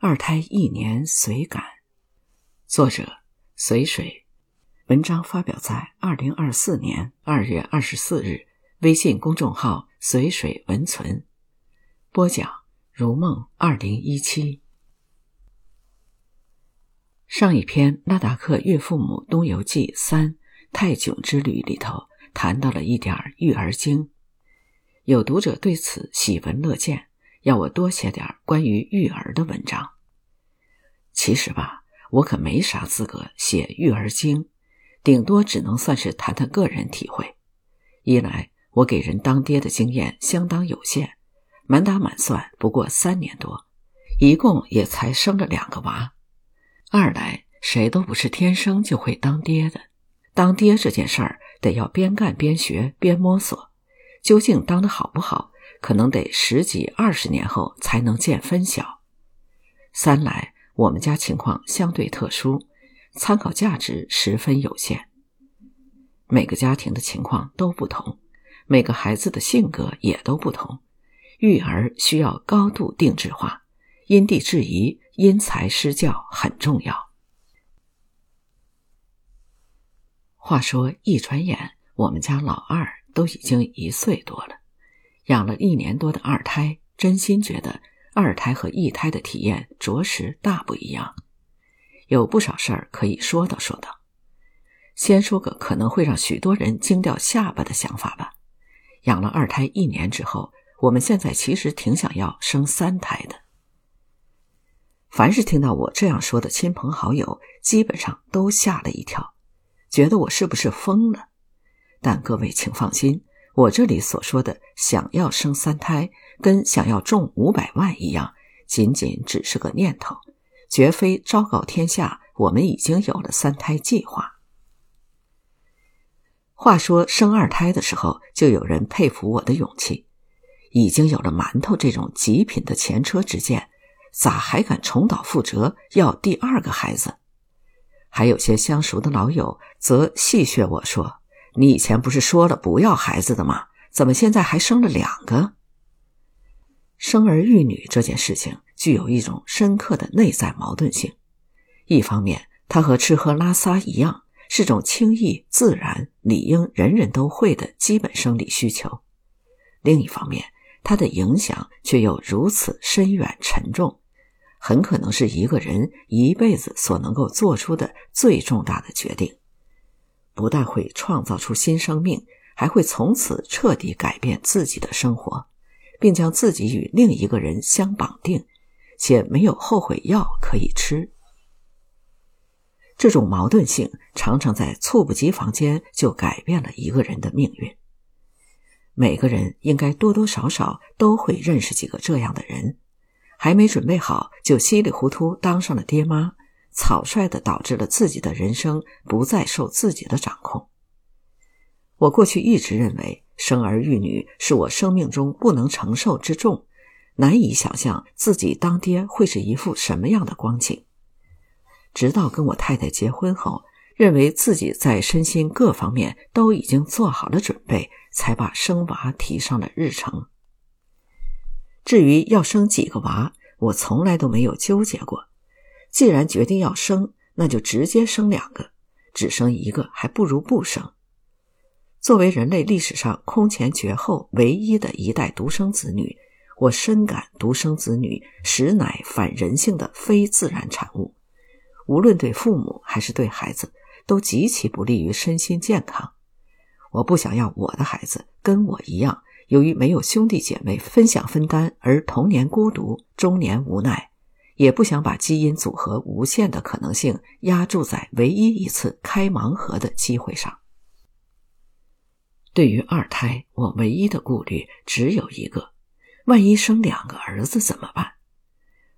二胎一年随感，作者随水，文章发表在二零二四年二月二十四日，微信公众号随水文存，播讲如梦二零一七。上一篇拉达克岳父母东游记三泰囧之旅里头谈到了一点育儿经，有读者对此喜闻乐见。要我多写点关于育儿的文章。其实吧，我可没啥资格写育儿经，顶多只能算是谈谈个人体会。一来，我给人当爹的经验相当有限，满打满算不过三年多，一共也才生了两个娃；二来，谁都不是天生就会当爹的，当爹这件事儿得要边干边学边摸索，究竟当的好不好？可能得十几二十年后才能见分晓。三来，我们家情况相对特殊，参考价值十分有限。每个家庭的情况都不同，每个孩子的性格也都不同，育儿需要高度定制化，因地制宜、因材施教很重要。话说，一转眼，我们家老二都已经一岁多了。养了一年多的二胎，真心觉得二胎和一胎的体验着实大不一样，有不少事儿可以说道说道。先说个可能会让许多人惊掉下巴的想法吧。养了二胎一年之后，我们现在其实挺想要生三胎的。凡是听到我这样说的亲朋好友，基本上都吓了一跳，觉得我是不是疯了？但各位请放心。我这里所说的想要生三胎，跟想要中五百万一样，仅仅只是个念头，绝非昭告天下我们已经有了三胎计划。话说生二胎的时候，就有人佩服我的勇气，已经有了馒头这种极品的前车之鉴，咋还敢重蹈覆辙要第二个孩子？还有些相熟的老友则戏谑我说。你以前不是说了不要孩子的吗？怎么现在还生了两个？生儿育女这件事情具有一种深刻的内在矛盾性。一方面，它和吃喝拉撒一样，是种轻易、自然、理应人人都会的基本生理需求；另一方面，它的影响却又如此深远沉重，很可能是一个人一辈子所能够做出的最重大的决定。不但会创造出新生命，还会从此彻底改变自己的生活，并将自己与另一个人相绑定，且没有后悔药可以吃。这种矛盾性常常在猝不及防间就改变了一个人的命运。每个人应该多多少少都会认识几个这样的人，还没准备好就稀里糊涂当上了爹妈。草率的导致了自己的人生不再受自己的掌控。我过去一直认为生儿育女是我生命中不能承受之重，难以想象自己当爹会是一副什么样的光景。直到跟我太太结婚后，认为自己在身心各方面都已经做好了准备，才把生娃提上了日程。至于要生几个娃，我从来都没有纠结过。既然决定要生，那就直接生两个，只生一个还不如不生。作为人类历史上空前绝后唯一的一代独生子女，我深感独生子女实乃反人性的非自然产物，无论对父母还是对孩子，都极其不利于身心健康。我不想要我的孩子跟我一样，由于没有兄弟姐妹分享分担而童年孤独，中年无奈。也不想把基因组合无限的可能性压注在唯一一次开盲盒的机会上。对于二胎，我唯一的顾虑只有一个：万一生两个儿子怎么办？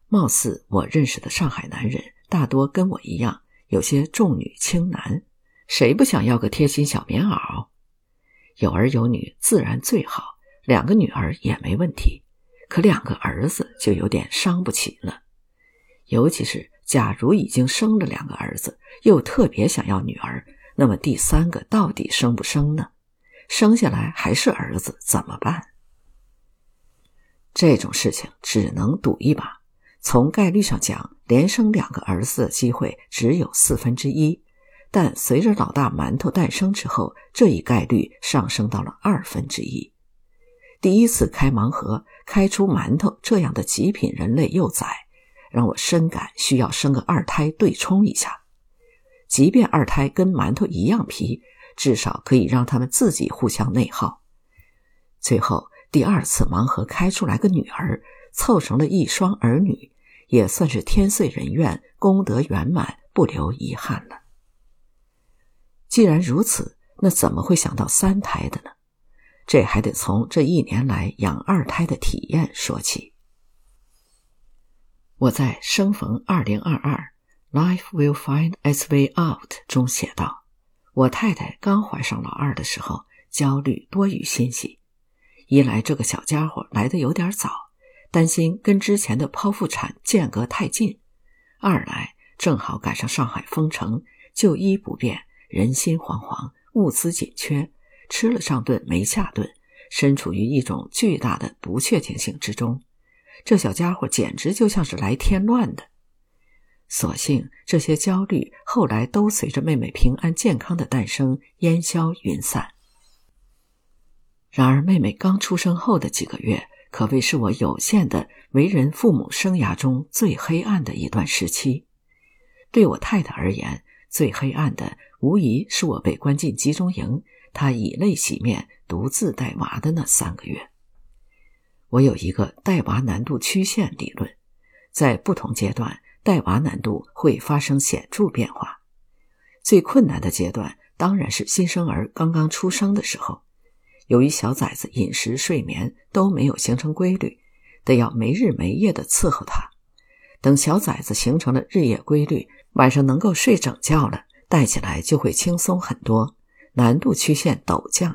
貌似我认识的上海男人大多跟我一样，有些重女轻男，谁不想要个贴心小棉袄？有儿有女自然最好，两个女儿也没问题，可两个儿子就有点伤不起了。尤其是，假如已经生了两个儿子，又特别想要女儿，那么第三个到底生不生呢？生下来还是儿子怎么办？这种事情只能赌一把，从概率上讲，连生两个儿子的机会只有四分之一，但随着老大馒头诞生之后，这一概率上升到了二分之一。第一次开盲盒，开出馒头这样的极品人类幼崽，让我深感需要生个二胎对冲一下。即便二胎跟馒头一样皮，至少可以让他们自己互相内耗。最后，第二次盲盒开出来个女儿，凑成了一双儿女，也算是天遂人愿，功德圆满，不留遗憾了。既然如此，那怎么会想到三胎的呢？这还得从这一年来养二胎的体验说起。我在《生逢二零二二，Life will find its way out》中写道：“我太太刚怀上老二的时候，焦虑多于欣喜。一来这个小家伙来的有点早，担心跟之前的剖腹产间隔太近；二来正好赶上上海封城，就医不便，人心惶惶，物资紧缺。”吃了上顿没下顿，身处于一种巨大的不确定性之中。这小家伙简直就像是来添乱的。所幸这些焦虑后来都随着妹妹平安健康的诞生烟消云散。然而，妹妹刚出生后的几个月，可谓是我有限的为人父母生涯中最黑暗的一段时期。对我太太而言，最黑暗的无疑是我被关进集中营。她以泪洗面，独自带娃的那三个月，我有一个带娃难度曲线理论，在不同阶段带娃难度会发生显著变化。最困难的阶段当然是新生儿刚刚出生的时候，由于小崽子饮食、睡眠都没有形成规律，得要没日没夜的伺候他。等小崽子形成了日夜规律，晚上能够睡整觉了，带起来就会轻松很多。难度曲线陡降，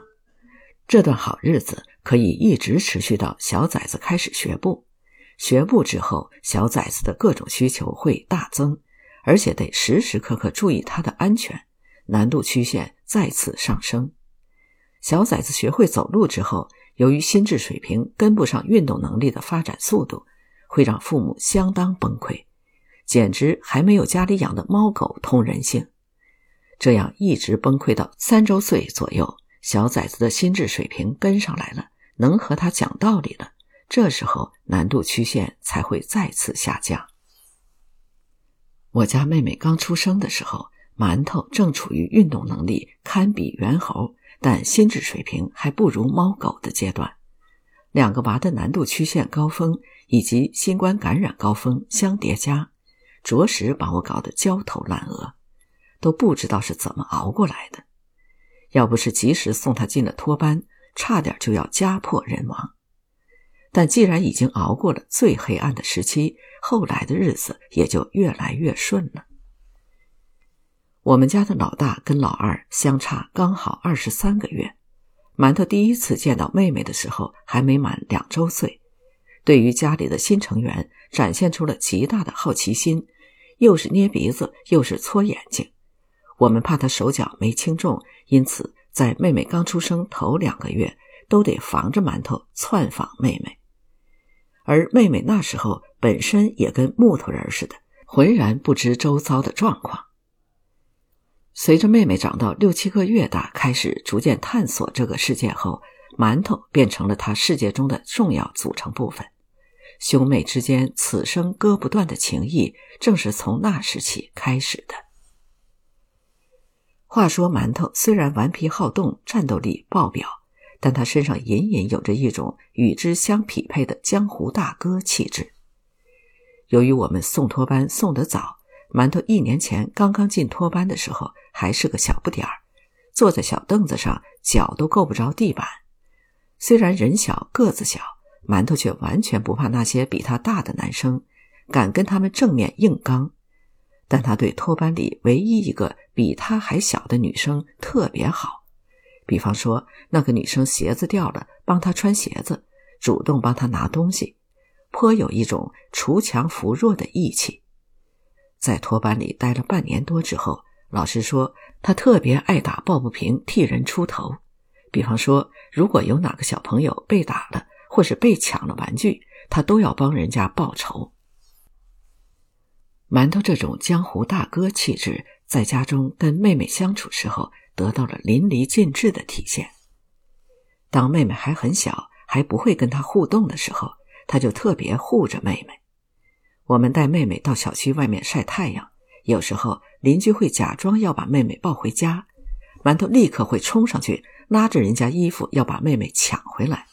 这段好日子可以一直持续到小崽子开始学步。学步之后，小崽子的各种需求会大增，而且得时时刻刻注意他的安全。难度曲线再次上升。小崽子学会走路之后，由于心智水平跟不上运动能力的发展速度，会让父母相当崩溃，简直还没有家里养的猫狗通人性。这样一直崩溃到三周岁左右，小崽子的心智水平跟上来了，能和他讲道理了。这时候难度曲线才会再次下降。我家妹妹刚出生的时候，馒头正处于运动能力堪比猿猴，但心智水平还不如猫狗的阶段。两个娃的难度曲线高峰以及新冠感染高峰相叠加，着实把我搞得焦头烂额。都不知道是怎么熬过来的，要不是及时送他进了托班，差点就要家破人亡。但既然已经熬过了最黑暗的时期，后来的日子也就越来越顺了。我们家的老大跟老二相差刚好二十三个月，馒头第一次见到妹妹的时候还没满两周岁，对于家里的新成员展现出了极大的好奇心，又是捏鼻子，又是搓眼睛。我们怕他手脚没轻重，因此在妹妹刚出生头两个月，都得防着馒头窜访妹妹。而妹妹那时候本身也跟木头人似的，浑然不知周遭的状况。随着妹妹长到六七个月大，开始逐渐探索这个世界后，馒头变成了他世界中的重要组成部分。兄妹之间此生割不断的情谊，正是从那时起开始的。话说，馒头虽然顽皮好动、战斗力爆表，但他身上隐隐有着一种与之相匹配的江湖大哥气质。由于我们送托班送得早，馒头一年前刚刚进托班的时候还是个小不点儿，坐在小凳子上，脚都够不着地板。虽然人小个子小，馒头却完全不怕那些比他大的男生，敢跟他们正面硬刚。但他对托班里唯一一个比他还小的女生特别好，比方说那个女生鞋子掉了，帮她穿鞋子，主动帮她拿东西，颇有一种锄强扶弱的义气。在托班里待了半年多之后，老师说他特别爱打抱不平，替人出头。比方说，如果有哪个小朋友被打了，或是被抢了玩具，他都要帮人家报仇。馒头这种江湖大哥气质，在家中跟妹妹相处时候得到了淋漓尽致的体现。当妹妹还很小，还不会跟他互动的时候，他就特别护着妹妹。我们带妹妹到小区外面晒太阳，有时候邻居会假装要把妹妹抱回家，馒头立刻会冲上去拉着人家衣服要把妹妹抢回来。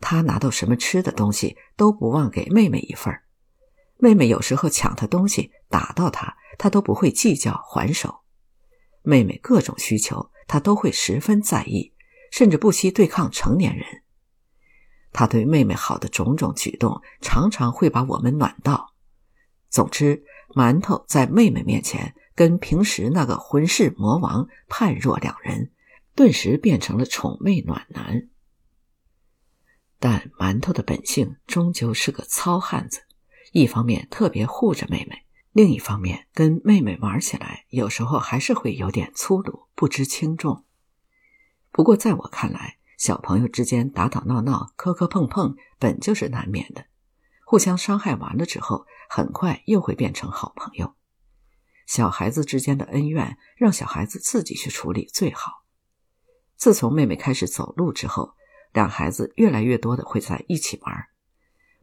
他拿到什么吃的东西都不忘给妹妹一份儿。妹妹有时候抢他东西打到他，他都不会计较还手。妹妹各种需求，他都会十分在意，甚至不惜对抗成年人。他对妹妹好的种种举动，常常会把我们暖到。总之，馒头在妹妹面前，跟平时那个混世魔王判若两人，顿时变成了宠妹暖男。但馒头的本性终究是个糙汉子，一方面特别护着妹妹，另一方面跟妹妹玩起来，有时候还是会有点粗鲁，不知轻重。不过在我看来，小朋友之间打打闹闹、磕磕碰碰，本就是难免的。互相伤害完了之后，很快又会变成好朋友。小孩子之间的恩怨，让小孩子自己去处理最好。自从妹妹开始走路之后，两孩子越来越多的会在一起玩。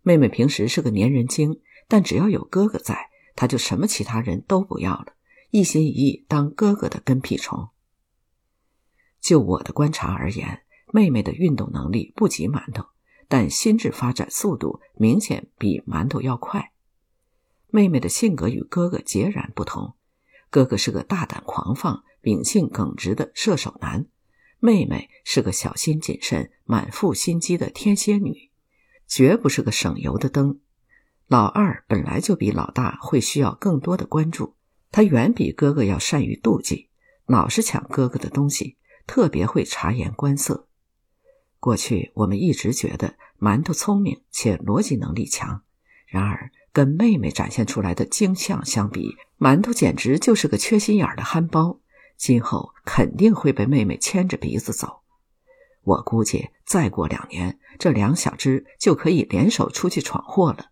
妹妹平时是个粘人精，但只要有哥哥在，她就什么其他人都不要了，一心一意当哥哥的跟屁虫。就我的观察而言。妹妹的运动能力不及馒头，但心智发展速度明显比馒头要快。妹妹的性格与哥哥截然不同，哥哥是个大胆狂放、秉性耿直的射手男，妹妹是个小心谨慎、满腹心机的天蝎女，绝不是个省油的灯。老二本来就比老大会需要更多的关注，他远比哥哥要善于妒忌，老是抢哥哥的东西，特别会察言观色。过去我们一直觉得馒头聪明且逻辑能力强，然而跟妹妹展现出来的精相相比，馒头简直就是个缺心眼的憨包。今后肯定会被妹妹牵着鼻子走。我估计再过两年，这两小只就可以联手出去闯祸了。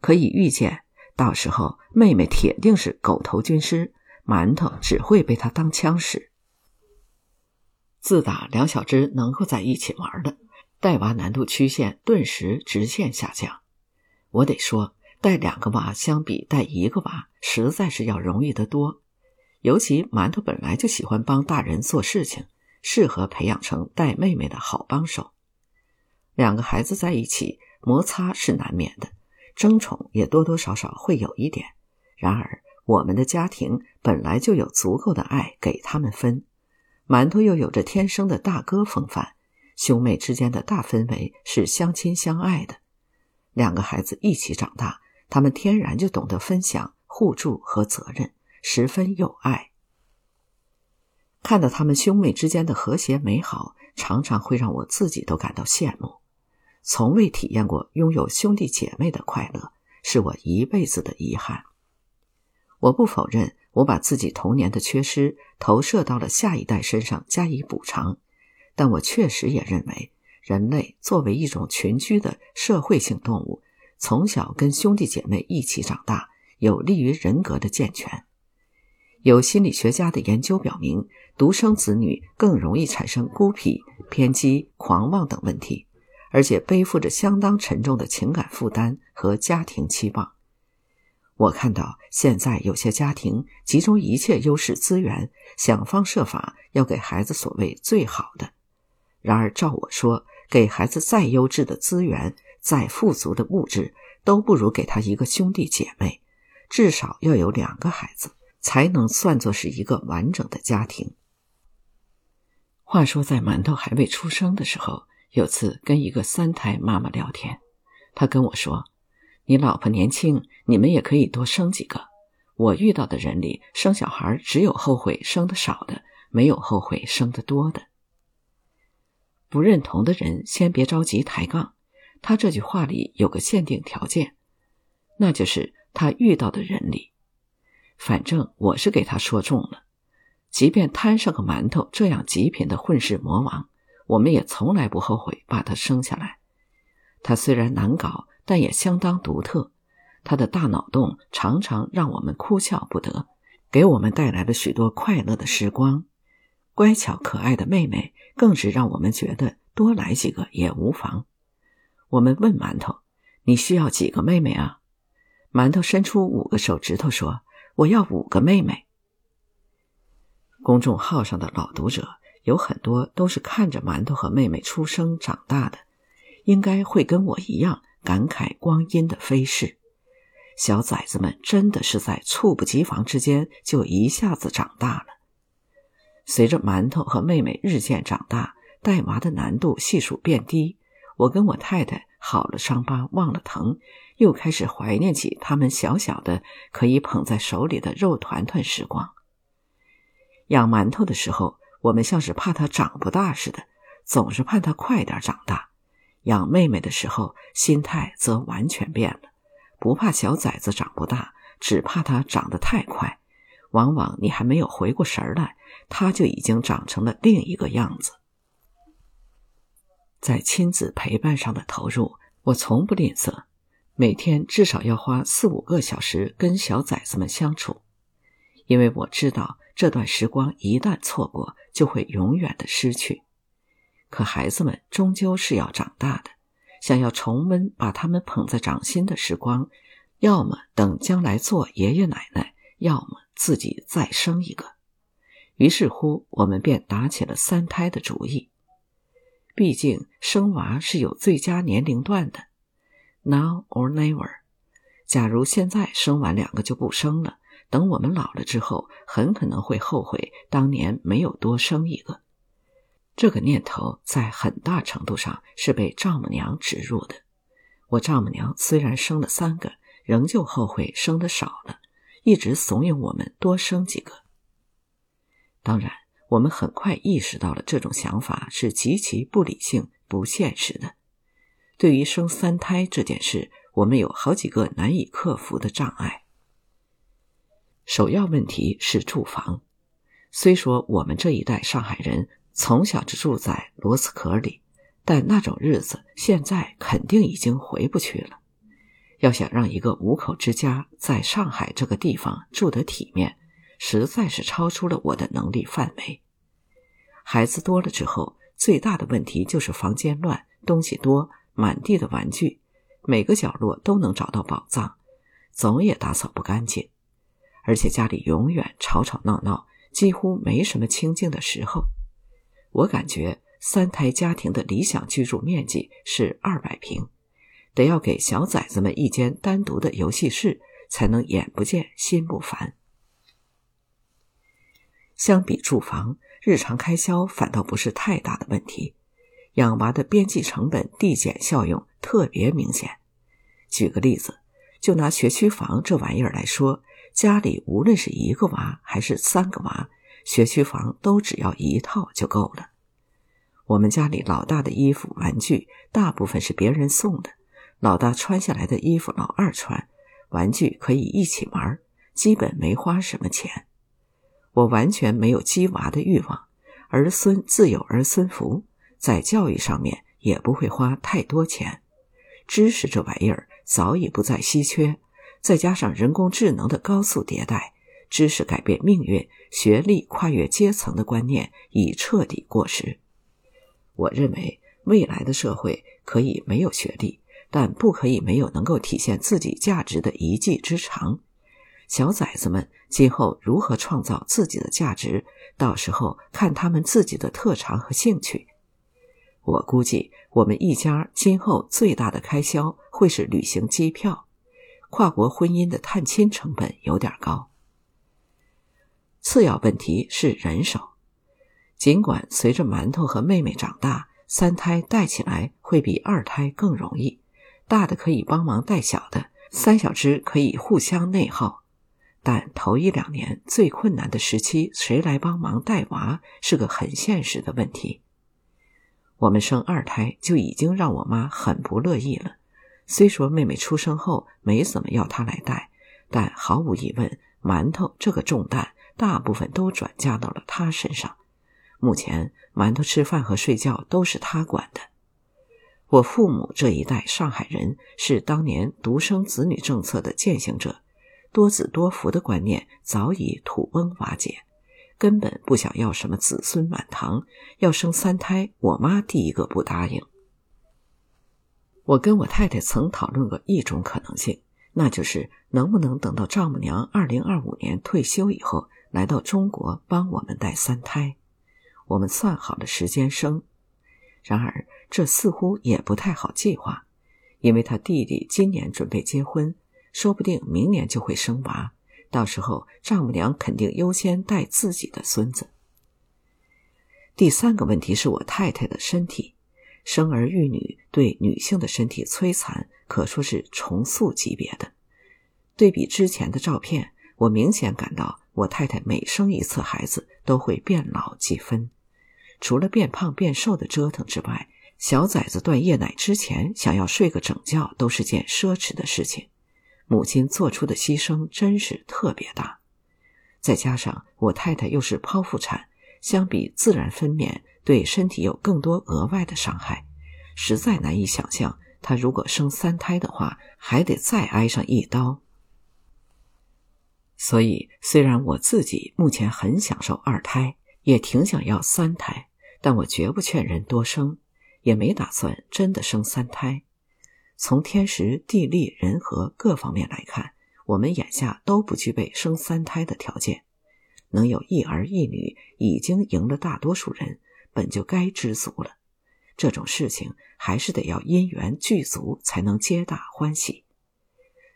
可以预见，到时候妹妹铁定是狗头军师，馒头只会被他当枪使。自打两小只能够在一起玩了，带娃难度曲线顿时直线下降。我得说，带两个娃相比带一个娃，实在是要容易得多。尤其馒头本来就喜欢帮大人做事情，适合培养成带妹妹的好帮手。两个孩子在一起，摩擦是难免的，争宠也多多少少会有一点。然而，我们的家庭本来就有足够的爱给他们分。馒头又有着天生的大哥风范，兄妹之间的大氛围是相亲相爱的。两个孩子一起长大，他们天然就懂得分享、互助和责任，十分有爱。看到他们兄妹之间的和谐美好，常常会让我自己都感到羡慕。从未体验过拥有兄弟姐妹的快乐，是我一辈子的遗憾。我不否认。我把自己童年的缺失投射到了下一代身上加以补偿，但我确实也认为，人类作为一种群居的社会性动物，从小跟兄弟姐妹一起长大，有利于人格的健全。有心理学家的研究表明，独生子女更容易产生孤僻、偏激、狂妄等问题，而且背负着相当沉重的情感负担和家庭期望。我看到现在有些家庭集中一切优势资源，想方设法要给孩子所谓最好的。然而，照我说，给孩子再优质的资源、再富足的物质，都不如给他一个兄弟姐妹，至少要有两个孩子，才能算作是一个完整的家庭。话说，在馒头还未出生的时候，有次跟一个三胎妈妈聊天，她跟我说。你老婆年轻，你们也可以多生几个。我遇到的人里，生小孩只有后悔生的少的，没有后悔生的多的。不认同的人先别着急抬杠。他这句话里有个限定条件，那就是他遇到的人里。反正我是给他说中了，即便摊上个馒头这样极品的混世魔王，我们也从来不后悔把他生下来。他虽然难搞。但也相当独特，他的大脑洞常常让我们哭笑不得，给我们带来了许多快乐的时光。乖巧可爱的妹妹更是让我们觉得多来几个也无妨。我们问馒头：“你需要几个妹妹啊？”馒头伸出五个手指头说：“我要五个妹妹。”公众号上的老读者有很多都是看着馒头和妹妹出生长大的，应该会跟我一样感慨光阴的飞逝。小崽子们真的是在猝不及防之间就一下子长大了。随着馒头和妹妹日渐长大，带娃的难度系数变低。我跟我太太好了伤疤忘了疼，又开始怀念起他们小小的可以捧在手里的肉团团时光。养馒头的时候，我们像是怕他长不大似的，总是盼他快点长大；养妹妹的时候，心态则完全变了，不怕小崽子长不大，只怕他长得太快。往往你还没有回过神来，他就已经长成了另一个样子。在亲子陪伴上的投入，我从不吝啬，每天至少要花四五个小时跟小崽子们相处，因为我知道这段时光一旦错过，就会永远的失去。可孩子们终究是要长大的，想要重温把他们捧在掌心的时光，要么等将来做爷爷奶奶，要么自己再生一个。于是乎，我们便打起了三胎的主意。毕竟生娃是有最佳年龄段的，now or never。假如现在生完两个就不生了，等我们老了之后，很可能会后悔当年没有多生一个。这个念头在很大程度上是被丈母娘植入的。我丈母娘虽然生了三个，仍旧后悔生的少了，一直怂恿我们多生几个。当然。我们很快意识到了这种想法是极其不理性、不现实的。对于生三胎这件事，我们有好几个难以克服的障碍。首要问题是住房。虽说我们这一代上海人从小就住在螺丝壳里，但那种日子现在肯定已经回不去了。要想让一个五口之家在上海这个地方住得体面，实在是超出了我的能力范围。孩子多了之后，最大的问题就是房间乱，东西多，满地的玩具，每个角落都能找到宝藏，总也打扫不干净。而且家里永远吵吵闹闹，几乎没什么清静的时候。我感觉三胎家庭的理想居住面积是二百平，得要给小崽子们一间单独的游戏室，才能眼不见心不烦。相比住房，日常开销反倒不是太大的问题。养娃的边际成本递减效用特别明显。举个例子，就拿学区房这玩意儿来说，家里无论是一个娃还是三个娃，学区房都只要一套就够了。我们家里老大的衣服、玩具大部分是别人送的，老大穿下来的衣服老二穿，玩具可以一起玩，基本没花什么钱。我完全没有鸡娃的欲望，儿孙自有儿孙福，在教育上面也不会花太多钱。知识这玩意儿早已不再稀缺，再加上人工智能的高速迭代，知识改变命运、学历跨越阶层的观念已彻底过时。我认为未来的社会可以没有学历，但不可以没有能够体现自己价值的一技之长。小崽子们今后如何创造自己的价值，到时候看他们自己的特长和兴趣。我估计我们一家今后最大的开销会是旅行机票，跨国婚姻的探亲成本有点高。次要问题是人手，尽管随着馒头和妹妹长大，三胎带起来会比二胎更容易，大的可以帮忙带小的，三小只可以互相内耗。但头一两年最困难的时期，谁来帮忙带娃是个很现实的问题。我们生二胎就已经让我妈很不乐意了。虽说妹妹出生后没怎么要她来带，但毫无疑问，馒头这个重担大部分都转嫁到了她身上。目前，馒头吃饭和睡觉都是她管的。我父母这一代上海人是当年独生子女政策的践行者，多子多福的观念早已土崩瓦解，根本不想要什么子孙满堂，要生三胎，我妈第一个不答应。我跟我太太曾讨论过一种可能性，那就是能不能等到丈母娘二零二五年退休以后，来到中国帮我们带三胎，我们算好了时间生。然而，这似乎也不太好计划，因为他弟弟今年准备结婚，说不定明年就会生娃，到时候丈母娘肯定优先带自己的孙子。第三个问题是我太太的身体，生儿育女对女性的身体摧残可说是重塑级别的。对比之前的照片，我明显感到我太太每生一次孩子都会变老几分。除了变胖变瘦的折腾之外，小崽子断夜奶之前想要睡个整觉都是件奢侈的事情。母亲做出的牺牲真是特别大，再加上我太太又是剖腹产，相比自然分娩，对身体有更多额外的伤害，实在难以想象她如果生三胎的话，还得再挨上一刀。所以，虽然我自己目前很享受二胎。也挺想要三胎，但我绝不劝人多生，也没打算真的生三胎。从天时、地利、人和各方面来看，我们眼下都不具备生三胎的条件。能有一儿一女，已经赢了大多数人，本就该知足了。这种事情还是得要因缘具足，才能皆大欢喜。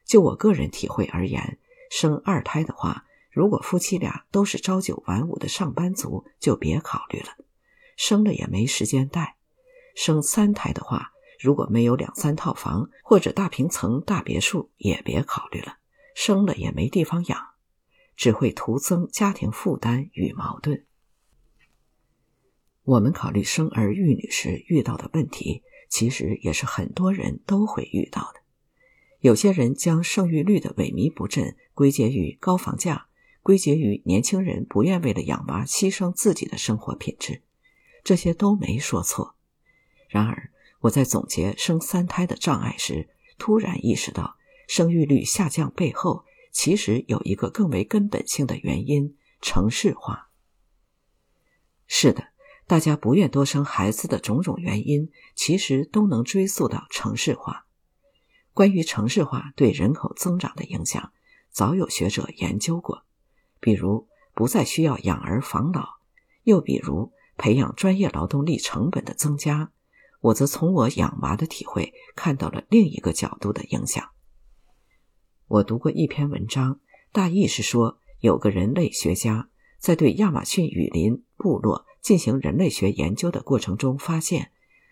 就我个人体会而言，生二胎的话。如果夫妻俩都是朝九晚五的上班族，就别考虑了，生了也没时间带。生三胎的话，如果没有两三套房或者大平层大别墅，也别考虑了，生了也没地方养，只会徒增家庭负担与矛盾。我们考虑生儿育女时遇到的问题，其实也是很多人都会遇到的。有些人将生育率的萎靡不振归结于高房价。归结于年轻人不愿为了养娃牺牲自己的生活品质，这些都没说错。然而，我在总结生三胎的障碍时，突然意识到，生育率下降背后其实有一个更为根本性的原因——城市化。是的，大家不愿多生孩子的种种原因，其实都能追溯到城市化。关于城市化对人口增长的影响，早有学者研究过。比如不再需要养儿防老，又比如培养专业劳动力成本的增加，我则从我养娃的体会看到了另一个角度的影响。我读过一篇文章，大意是说，有个人类学家在对亚马逊雨林部落进行人类学研究的过程中发现，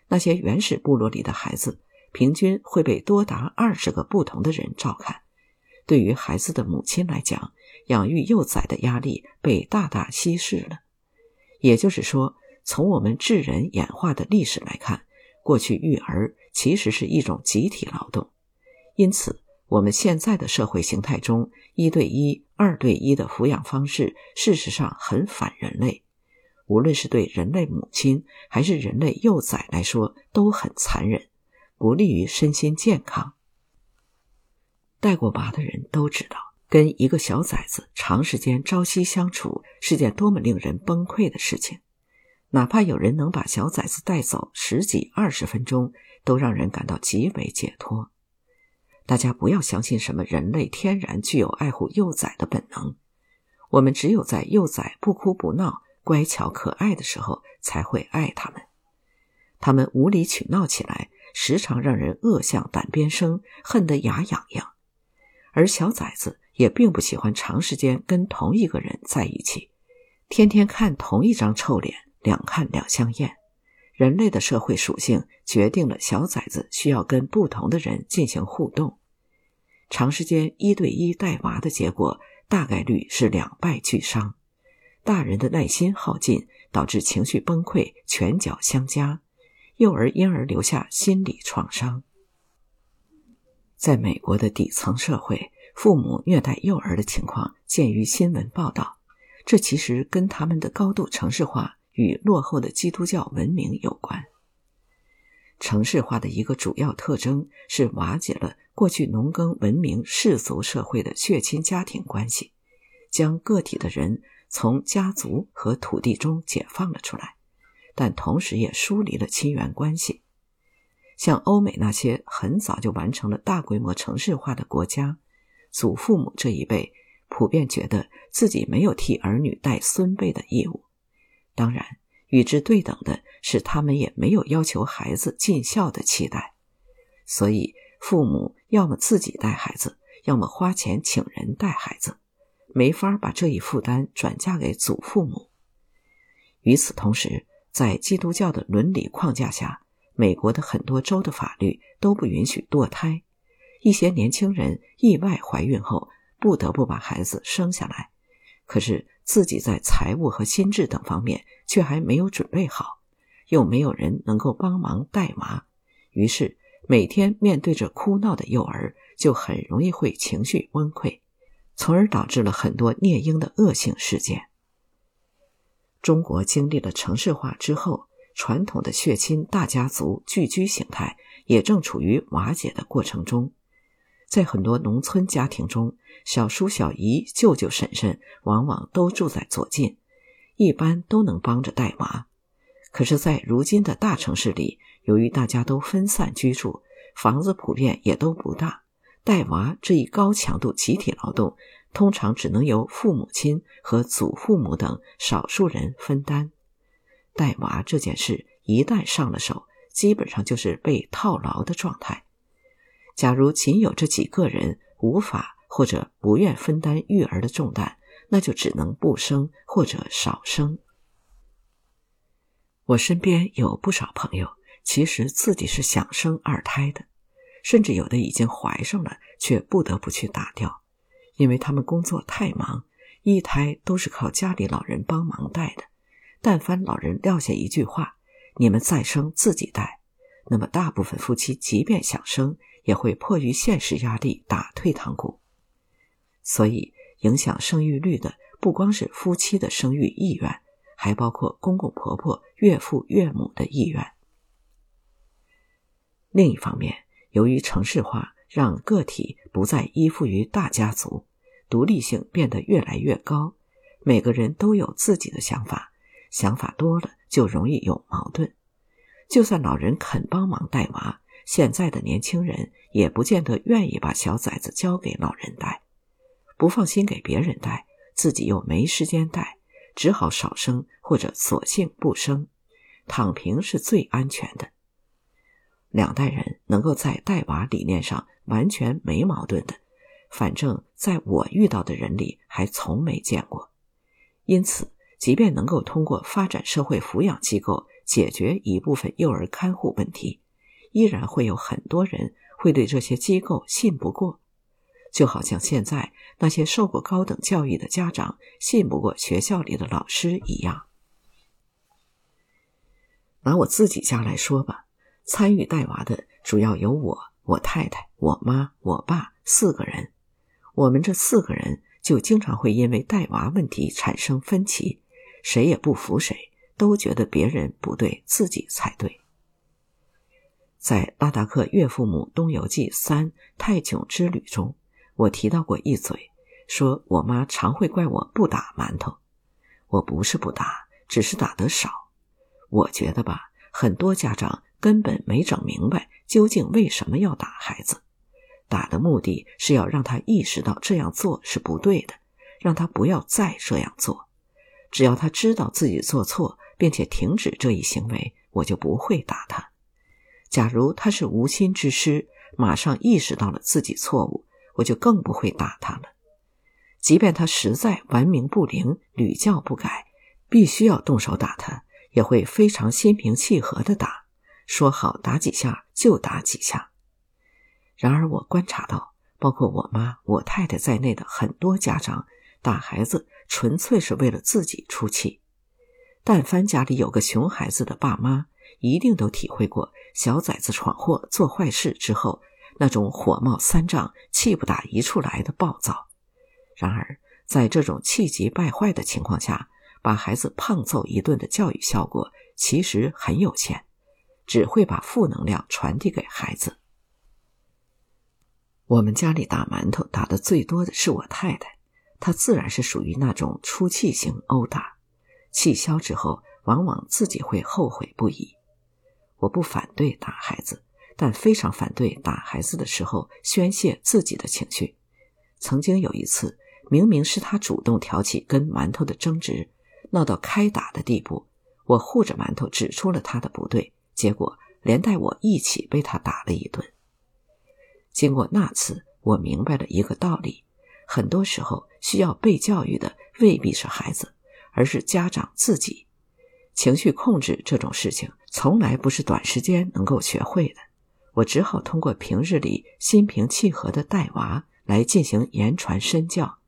那些原始部落里的孩子平均会被多达二十个不同的人照看。对于孩子的母亲来讲，养育幼崽的压力被大大稀释了。也就是说，从我们智人演化的历史来看，过去育儿其实是一种集体劳动。因此，我们现在的社会形态中，一对一、二对一的抚养方式，事实上很反人类。无论是对人类母亲还是人类幼崽来说，都很残忍，不利于身心健康。带过娃的人都知道，跟一个小崽子长时间朝夕相处是件多么令人崩溃的事情。哪怕有人能把小崽子带走十几、二十分钟，都让人感到极为解脱。大家不要相信什么人类天然具有爱护幼崽的本能，我们只有在幼崽不哭不闹、乖巧可爱的时候才会爱他们。他们无理取闹起来，时常让人恶向胆边生，恨得牙痒痒。而小崽子也并不喜欢长时间跟同一个人在一起，天天看同一张臭脸，两看两相厌。人类的社会属性决定了小崽子需要跟不同的人进行互动，长时间一对一带娃的结果，大概率是两败俱伤。大人的耐心耗尽，导致情绪崩溃，拳脚相加，幼儿因而留下心理创伤。在美国的底层社会，父母虐待幼儿的情况见于新闻报道。这其实跟他们的高度城市化与落后的基督教文明有关。城市化的一个主要特征是瓦解了过去农耕文明氏族社会的血亲家庭关系，将个体的人从家族和土地中解放了出来，但同时也疏离了亲缘关系。像欧美那些很早就完成了大规模城市化的国家，祖父母这一辈普遍觉得自己没有替儿女带孙辈的义务。当然，与之对等的是，他们也没有要求孩子尽孝的期待。所以，父母要么自己带孩子，要么花钱请人带孩子，没法把这一负担转嫁给祖父母。与此同时，在基督教的伦理框架下，美国的很多州的法律都不允许堕胎，一些年轻人意外怀孕后不得不把孩子生下来，可是自己在财务和心智等方面却还没有准备好，又没有人能够帮忙带娃，于是每天面对着哭闹的幼儿，就很容易会情绪崩溃，从而导致了很多孽婴的恶性事件。中国经历了城市化之后。传统的血亲大家族聚居形态也正处于瓦解的过程中，在很多农村家庭中，小叔、小姨、舅舅、婶婶往往都住在左近，一般都能帮着带娃。可是，在如今的大城市里，由于大家都分散居住，房子普遍也都不大，带娃这一高强度集体劳动，通常只能由父母亲和祖父母等少数人分担。带娃这件事一旦上了手，基本上就是被套牢的状态。假如仅有这几个人无法或者不愿分担育儿的重担，那就只能不生或者少生。我身边有不少朋友，其实自己是想生二胎的，甚至有的已经怀上了，却不得不去打掉，因为他们工作太忙，一胎都是靠家里老人帮忙带的。但凡老人撂下一句话：“你们再生自己带”，那么大部分夫妻即便想生，也会迫于现实压力打退堂鼓。所以，影响生育率的不光是夫妻的生育意愿，还包括公公婆婆、岳父岳母的意愿。另一方面，由于城市化让个体不再依附于大家族，独立性变得越来越高，每个人都有自己的想法。想法多了就容易有矛盾。就算老人肯帮忙带娃，现在的年轻人也不见得愿意把小崽子交给老人带，不放心给别人带，自己又没时间带，只好少生或者索性不生，躺平是最安全的。两代人能够在带娃理念上完全没矛盾的，反正在我遇到的人里还从没见过，因此。即便能够通过发展社会抚养机构解决一部分幼儿看护问题，依然会有很多人会对这些机构信不过，就好像现在那些受过高等教育的家长信不过学校里的老师一样。拿我自己家来说吧，参与带娃的主要有我、我太太、我妈、我爸四个人，我们这四个人就经常会因为带娃问题产生分歧。谁也不服谁，都觉得别人不对，自己才对。在拉达克岳父母东游记三泰囧之旅中，我提到过一嘴，说我妈常会怪我不打馒头。我不是不打，只是打得少。我觉得吧，很多家长根本没整明白究竟为什么要打孩子，打的目的是要让他意识到这样做是不对的，让他不要再这样做。只要他知道自己做错，并且停止这一行为，我就不会打他。假如他是无心之失，马上意识到了自己错误，我就更不会打他了。即便他实在顽冥不灵、屡教不改，必须要动手打他，也会非常心平气和的打，说好打几下就打几下。然而，我观察到，包括我妈、我太太在内的很多家长打孩子。纯粹是为了自己出气。但凡家里有个熊孩子的爸妈，一定都体会过小崽子闯祸做坏事之后那种火冒三丈、气不打一处来的暴躁。然而，在这种气急败坏的情况下，把孩子胖揍一顿的教育效果其实很有限，只会把负能量传递给孩子。我们家里打馒头打的最多的是我太太，她自然是属于那种出气型殴打，气消之后往往自己会后悔不已。我不反对打孩子，但非常反对打孩子的时候宣泄自己的情绪。曾经有一次，明明是他主动挑起跟馒头的争执，闹到开打的地步，我护着馒头指出了他的不对，结果连带我一起被他打了一顿。经过那次，我明白了一个道理：很多时候需要被教育的未必是孩子，而是家长自己。情绪控制这种事情，从来不是短时间能够学会的。我只好通过平日里心平气和的带娃来进行言传身教，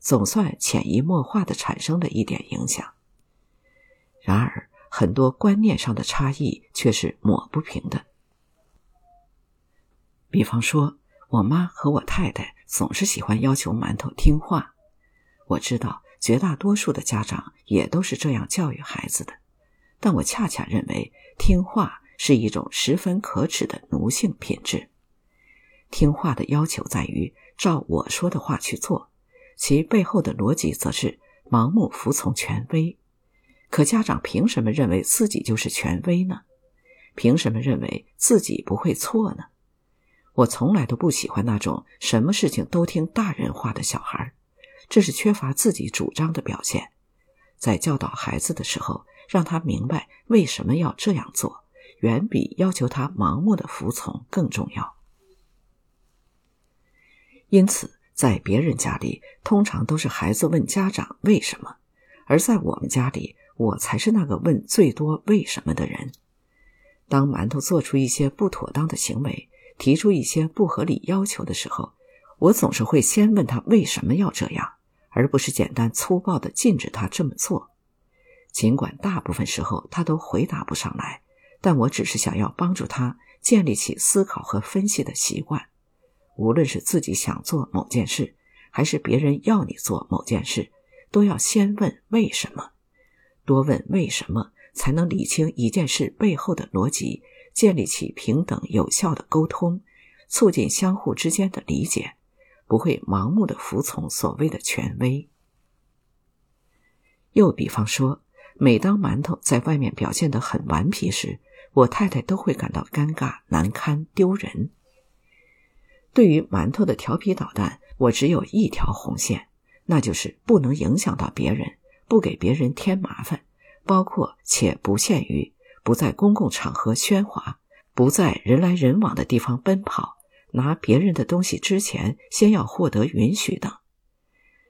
总算潜移默化的产生了一点影响。然而，很多观念上的差异却是抹不平的。比方说，我妈和我太太总是喜欢要求馒头听话。我知道绝大多数的家长也都是这样教育孩子的，但我恰恰认为听话是一种十分可耻的奴性品质。听话的要求在于照我说的话去做，其背后的逻辑则是盲目服从权威。可家长凭什么认为自己就是权威呢？凭什么认为自己不会错呢？我从来都不喜欢那种什么事情都听大人话的小孩，这是缺乏自己主张的表现。在教导孩子的时候，让他明白为什么要这样做，远比要求他盲目的服从更重要。因此，在别人家里，通常都是孩子问家长为什么，而在我们家里，我才是那个问最多为什么的人。当馒头做出一些不妥当的行为，提出一些不合理要求的时候，我总是会先问他为什么要这样，而不是简单粗暴的禁止他这么做。尽管大部分时候他都回答不上来，但我只是想要帮助他建立起思考和分析的习惯。无论是自己想做某件事，还是别人要你做某件事，都要先问为什么。多问为什么，才能理清一件事背后的逻辑。建立起平等有效的沟通，促进相互之间的理解，不会盲目的服从所谓的权威。又比方说，每当馒头在外面表现得很顽皮时，我太太都会感到尴尬、难堪、丢人。对于馒头的调皮捣蛋，我只有一条红线，那就是不能影响到别人，不给别人添麻烦，包括且不限于。不在公共场合喧哗，不在人来人往的地方奔跑，拿别人的东西之前先要获得允许等。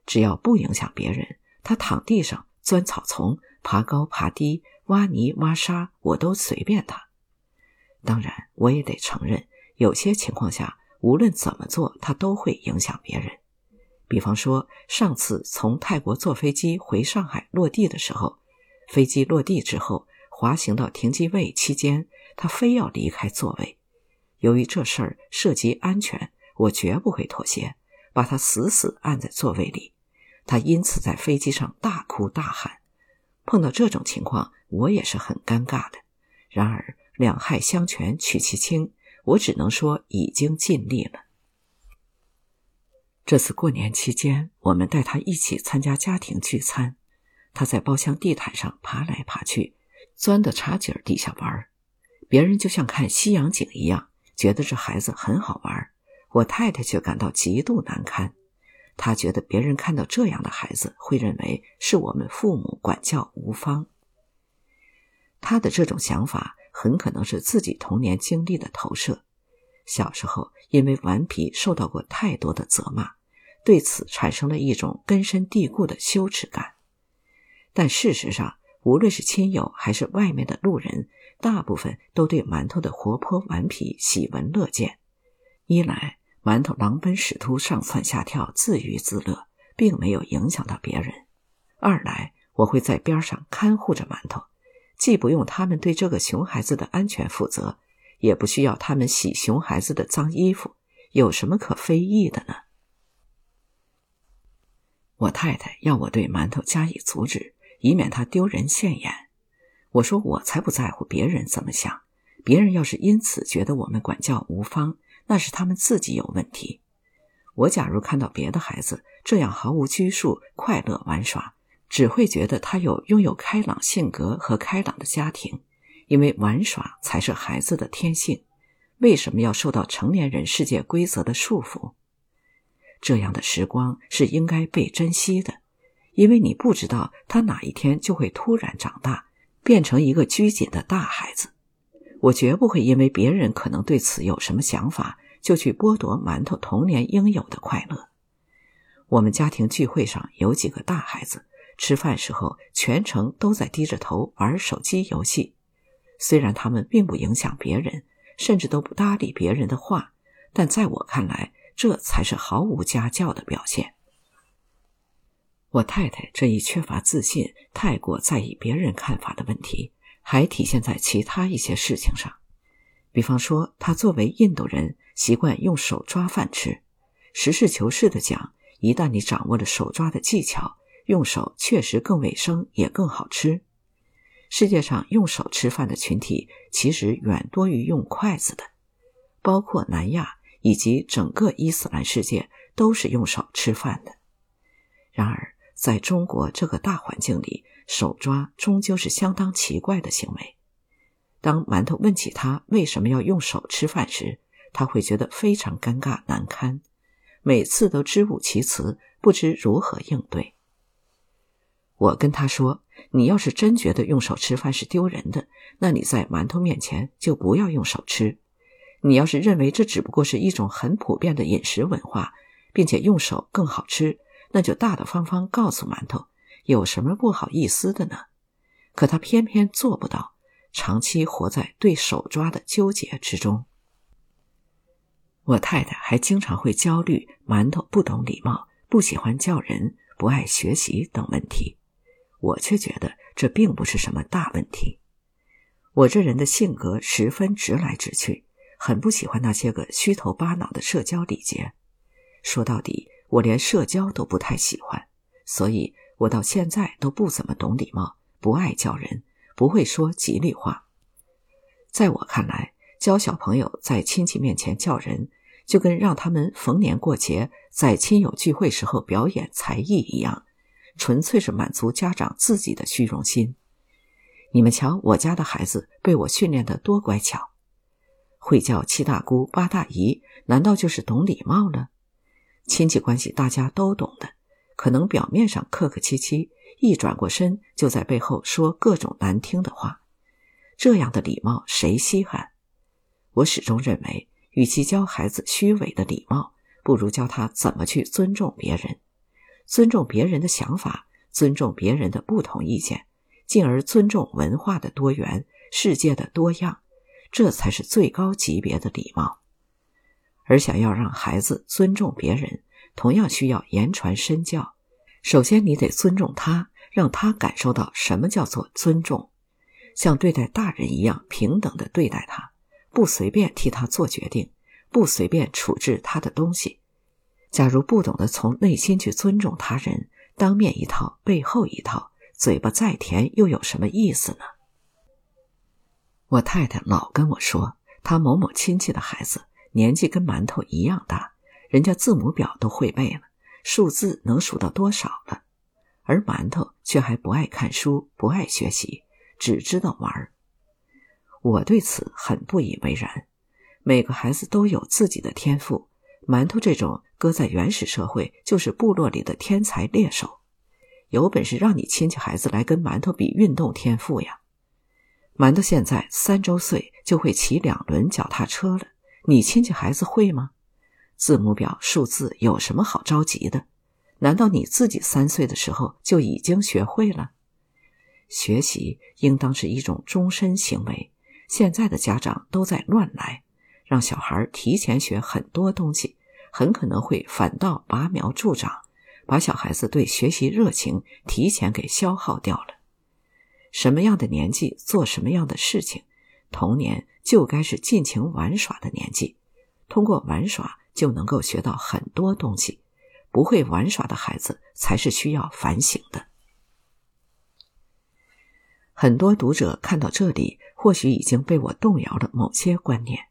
只要不影响别人，他躺地上、钻草丛、爬高爬低、挖泥挖沙，我都随便他。当然，我也得承认，有些情况下，无论怎么做，他都会影响别人。比方说，上次从泰国坐飞机回上海落地的时候，飞机落地之后。滑行到停机位期间，他非要离开座位。由于这事儿涉及安全，我绝不会妥协，把他死死按在座位里。他因此在飞机上大哭大喊。碰到这种情况，我也是很尴尬的。然而两害相权取其轻，我只能说已经尽力了。这次过年期间，我们带他一起参加家庭聚餐，他在包厢地毯上爬来爬去。钻到茶几底下玩，别人就像看西洋景一样，觉得这孩子很好玩。我太太却感到极度难堪，她觉得别人看到这样的孩子会认为是我们父母管教无方。她的这种想法很可能是自己童年经历的投射，小时候因为顽皮受到过太多的责骂，对此产生了一种根深蒂固的羞耻感。但事实上，无论是亲友还是外面的路人，大部分都对馒头的活泼顽皮喜闻乐见。一来，馒头狼奔使突、上蹿下跳、自娱自乐，并没有影响到别人；二来，我会在边上看护着馒头，既不用他们对这个熊孩子的安全负责，也不需要他们洗熊孩子的脏衣服，有什么可非议的呢？我太太要我对馒头加以阻止。以免他丢人现眼，我说我才不在乎别人怎么想，别人要是因此觉得我们管教无方，那是他们自己有问题。我假如看到别的孩子这样毫无拘束、快乐玩耍，只会觉得他有拥有开朗性格和开朗的家庭，因为玩耍才是孩子的天性。为什么要受到成年人世界规则的束缚？这样的时光是应该被珍惜的，因为你不知道他哪一天就会突然长大，变成一个拘谨的大孩子。我绝不会因为别人可能对此有什么想法，就去剥夺馒头童年应有的快乐。我们家庭聚会上有几个大孩子，吃饭时候全程都在低着头玩手机游戏。虽然他们并不影响别人，甚至都不搭理别人的话，但在我看来，这才是毫无家教的表现。我太太这一缺乏自信、太过在意别人看法的问题。还体现在其他一些事情上，比方说，他作为印度人习惯用手抓饭吃。实事求是的讲，一旦你掌握了手抓的技巧，用手确实更卫生，也更好吃。世界上用手吃饭的群体其实远多于用筷子的，包括南亚以及整个伊斯兰世界都是用手吃饭的。然而，在中国这个大环境里，手抓终究是相当奇怪的行为。当馒头问起他为什么要用手吃饭时，他会觉得非常尴尬难堪，每次都支吾其词，不知如何应对。我跟他说：“你要是真觉得用手吃饭是丢人的，那你在馒头面前就不要用手吃。你要是认为这只不过是一种很普遍的饮食文化，并且用手更好吃，那就大大方方告诉馒头。”有什么不好意思的呢？可他偏偏做不到，长期活在对手抓的纠结之中。我太太还经常会焦虑馒头不懂礼貌、不喜欢叫人、不爱学习等问题，我却觉得这并不是什么大问题。我这人的性格十分直来直去，很不喜欢那些个虚头巴脑的社交礼节。说到底，我连社交都不太喜欢，所以。我到现在都不怎么懂礼貌，不爱叫人，不会说吉利话。在我看来，教小朋友在亲戚面前叫人，就跟让他们逢年过节在亲友聚会时候表演才艺一样，纯粹是满足家长自己的虚荣心。你们瞧，我家的孩子被我训练得多乖巧，会叫七大姑八大姨，难道就是懂礼貌了？亲戚关系大家都懂的。可能表面上客客气气，一转过身就在背后说各种难听的话，这样的礼貌谁稀罕？我始终认为，与其教孩子虚伪的礼貌，不如教他怎么去尊重别人，尊重别人的想法，尊重别人的不同意见，进而尊重文化的多元、世界的多样，这才是最高级别的礼貌。而想要让孩子尊重别人，同样需要言传身教。首先，你得尊重他，让他感受到什么叫做尊重，像对待大人一样平等的对待他，不随便替他做决定，不随便处置他的东西。假如不懂得从内心去尊重他人，当面一套，背后一套，嘴巴再甜又有什么意思呢？我太太老跟我说，她某某亲戚的孩子年纪跟馒头一样大。人家字母表都会背了，数字能数到多少了？而馒头却还不爱看书，不爱学习，只知道玩。我对此很不以为然。每个孩子都有自己的天赋，馒头这种搁在原始社会就是部落里的天才猎手，有本事让你亲戚孩子来跟馒头比运动天赋呀！馒头现在三周岁就会骑两轮脚踏车了，你亲戚孩子会吗？字母表数字有什么好着急的？难道你自己三岁的时候就已经学会了？学习应当是一种终身行为。现在的家长都在乱来，让小孩提前学很多东西，很可能会反倒拔苗助长，把小孩子对学习热情提前给消耗掉了。什么样的年纪做什么样的事情，童年就该是尽情玩耍的年纪，通过玩耍。就能够学到很多东西。不会玩耍的孩子才是需要反省的。很多读者看到这里，或许已经被我动摇了某些观念。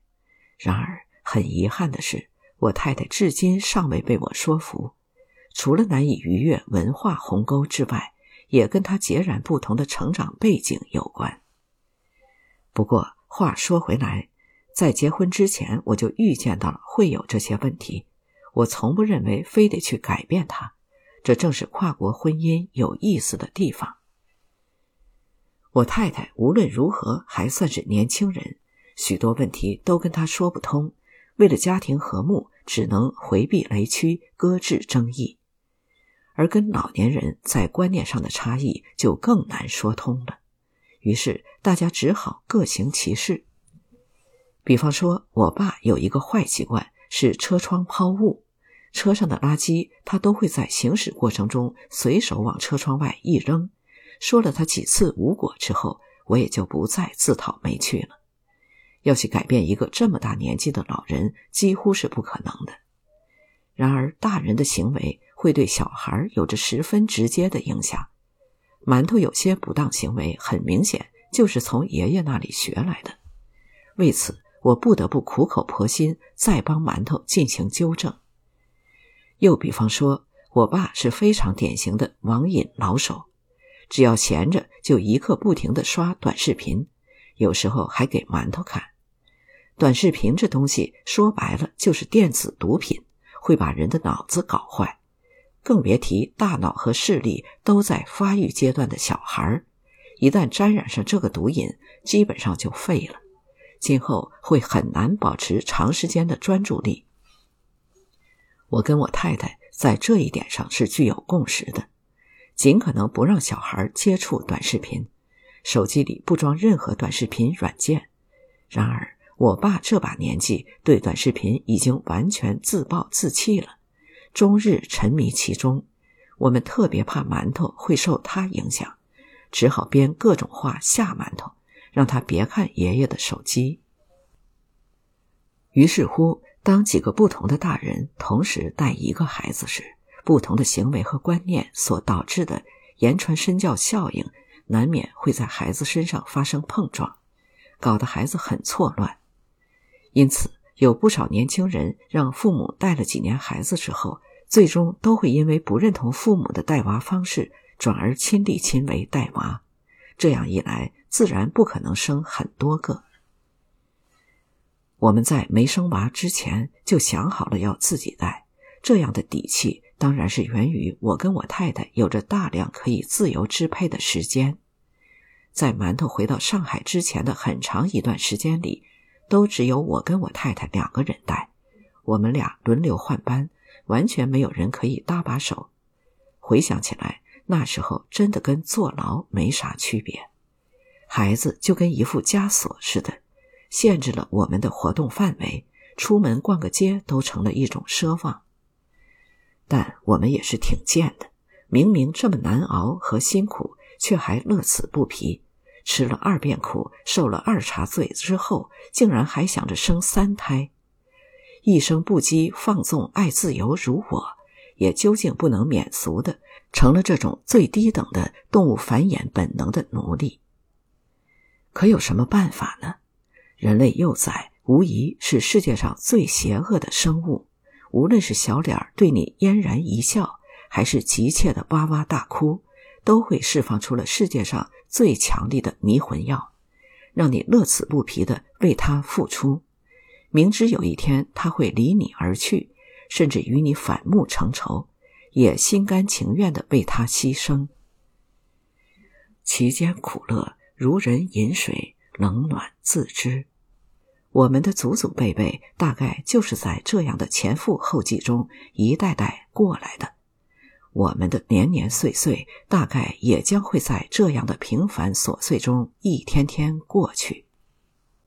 然而，很遗憾的是，我太太至今尚未被我说服。除了难以逾越文化鸿沟之外，也跟他截然不同的成长背景有关。不过话说回来，在结婚之前，我就预见到了会有这些问题。我从不认为非得去改变它，这正是跨国婚姻有意思的地方。我太太无论如何还算是年轻人，许多问题都跟她说不通。为了家庭和睦，只能回避雷区，搁置争议。而跟老年人在观念上的差异就更难说通了。于是大家只好各行其事。比方说，我爸有一个坏习惯是车窗抛物，车上的垃圾他都会在行驶过程中随手往车窗外一扔。说了他几次无果之后，我也就不再自讨没趣了。要去改变一个这么大年纪的老人，几乎是不可能的。然而，大人的行为会对小孩有着十分直接的影响。馒头有些不当行为，很明显就是从爷爷那里学来的。为此，我不得不苦口婆心再帮馒头进行纠正。又比方说，我爸是非常典型的网瘾老手，只要闲着就一刻不停的刷短视频，有时候还给馒头看。短视频这东西说白了就是电子毒品，会把人的脑子搞坏。更别提大脑和视力都在发育阶段的小孩一旦沾染上这个毒瘾，基本上就废了，今后会很难保持长时间的专注力。我跟我太太在这一点上是具有共识的，尽可能不让小孩接触短视频，手机里不装任何短视频软件。然而，我爸这把年纪对短视频已经完全自暴自弃了。终日沉迷其中，我们特别怕馒头会受他影响，只好编各种话吓馒头，让他别看爷爷的手机。于是乎，当几个不同的大人同时带一个孩子时，不同的行为和观念所导致的言传身教效应，难免会在孩子身上发生碰撞，搞得孩子很错乱。因此。有不少年轻人让父母带了几年孩子之后，最终都会因为不认同父母的带娃方式，转而亲力亲为带娃。这样一来，自然不可能生很多个。我们在没生娃之前就想好了要自己带，这样的底气当然是源于我跟我太太有着大量可以自由支配的时间。在馒头回到上海之前的很长一段时间里。都只有我跟我太太两个人带，我们俩轮流换班，完全没有人可以搭把手。回想起来，那时候真的跟坐牢没啥区别。孩子就跟一副枷锁似的，限制了我们的活动范围，出门逛个街都成了一种奢望。但我们也是挺贱的，明明这么难熬和辛苦，却还乐此不疲。吃了二遍苦，受了二茬罪之后，竟然还想着生三胎，一生不羁放纵爱自由，如我，也究竟不能免俗的成了这种最低等的动物繁衍本能的奴隶。可有什么办法呢？人类幼崽无疑是世界上最邪恶的生物，无论是小脸儿对你嫣然一笑，还是急切的哇哇大哭。都会释放出了世界上最强力的迷魂药，让你乐此不疲的为他付出，明知有一天他会离你而去，甚至与你反目成仇，也心甘情愿的为他牺牲。其间苦乐，如人饮水，冷暖自知。我们的祖祖辈辈大概就是在这样的前赴后继中一代代过来的。我们的年年岁岁，大概也将会在这样的平凡琐碎中一天天过去。